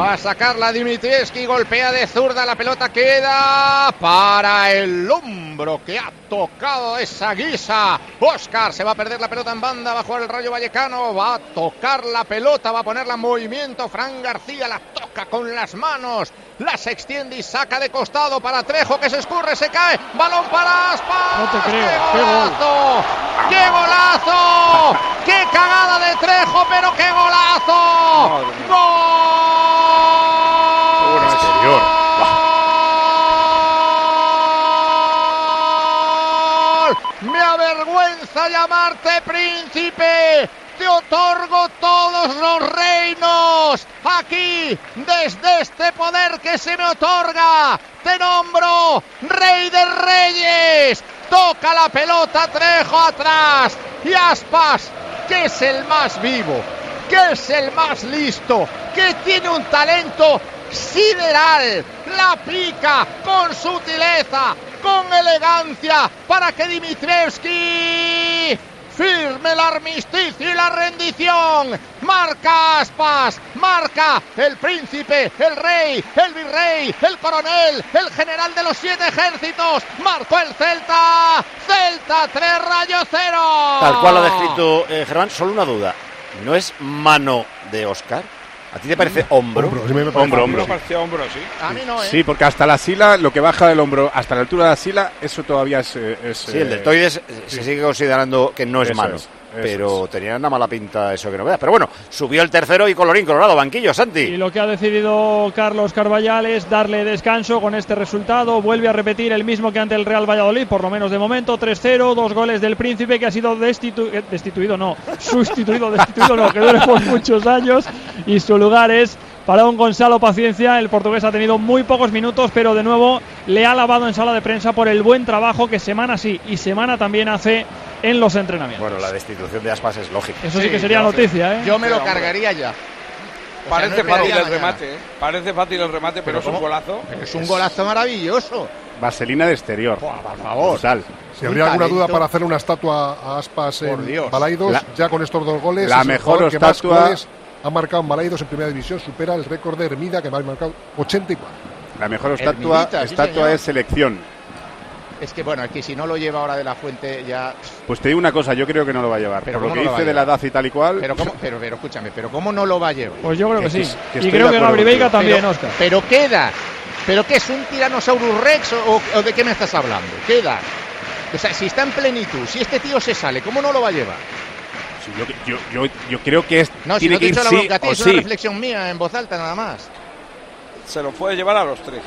Va a sacarla Dimitrievski, golpea de zurda, la pelota queda para el hombro que ha tocado esa guisa. Oscar se va a perder la pelota en banda, va a jugar el Rayo Vallecano, va a tocar la pelota, va a ponerla en movimiento. Fran García la toca con las manos, las extiende y saca de costado para Trejo que se escurre, se cae, balón para Aspas. No te creo, ¡Qué qué gol! golazo! ¡Qué golazo! ¡Qué cagada de Trejo, pero qué golazo! Me avergüenza llamarte príncipe. Te otorgo todos los reinos. Aquí, desde este poder que se me otorga, te nombro rey de reyes. Toca la pelota Trejo atrás. Y Aspas, que es el más vivo, que es el más listo, que tiene un talento sideral. La pica con sutileza, con elegancia, para que Dimitrievski firme el armisticio y la rendición. Marca Aspas, marca el príncipe, el rey, el virrey, el coronel, el general de los siete ejércitos. Marcó el Celta. Celta 3 Rayo 0. Tal cual lo ha descrito eh, Germán, solo una duda. ¿No es mano de Oscar? ¿A ti te parece hombro? Hombro, sí me parece Hombro, hombro. hombro. parecía hombro, sí. A mí no, ¿eh? Sí, porque hasta la sila, lo que baja del hombro hasta la altura de la sila, eso todavía es. eh, es, Sí, el eh, deltoides eh, se sigue considerando que no es es, eso pero tenía una mala pinta eso que no veas. Pero bueno, subió el tercero y colorín colorado, banquillo, Y Santi. lo que ha decidido Carlos Carballal es darle descanso con este resultado. Vuelve a repetir el mismo que ante el Real Valladolid, por lo menos de momento. 3-0, dos goles del Príncipe que ha sido destitu- eh, destituido, no, sustituido, destituido no, que duele por muchos años. Y su lugar es para un Gonzalo Paciencia. El portugués ha tenido muy pocos minutos, pero de nuevo le ha lavado en sala de prensa por el buen trabajo que semana sí y semana también hace en los entrenamientos. Bueno, la destitución de Aspas es lógica. Eso sí, Sí, que sería yo- noticia, ¿eh? Yo me lo Sí, cargaría ya. O sea, Parece no fácil el mañana. remate, ¿eh? Parece fácil el remate, pero, es un golazo. Pero es un golazo maravilloso. Vaselina de exterior. por favor. Sal. Si habría alguna duda para hacerle una estatua a Aspas Por en Dios. Balaidos, La- ya con estos dos goles, la mejor jugador que más estatua- goles ha marcado en Balaidos en primera división, supera el récord de Hermida que me ha marcado 84. La mejor estatua, Hermidita, sí, estatua es selección. Es que bueno, es que si no lo lleva ahora de la fuente ya. Pues te digo una cosa, yo creo que no lo va a llevar. Pero Por lo ¿cómo que no dice de la edad y tal y cual. Pero cómo, pero, pero escúchame, pero cómo no lo va a llevar. Pues yo creo que, Que- sí. que y creo que Gabri Veiga también, pero, Oscar. pero queda. ¿Pero qué es un Tyrannosaurus Rex o, o de qué me estás hablando? Queda. O sea, si está en plenitud, si este tío se sale, ¿cómo no lo va a llevar? Sí, yo, yo, yo, yo creo que es, No, si tiene no te que he dicho la sí es una sí. reflexión mía en voz alta nada más. Se lo puede llevar a los tres.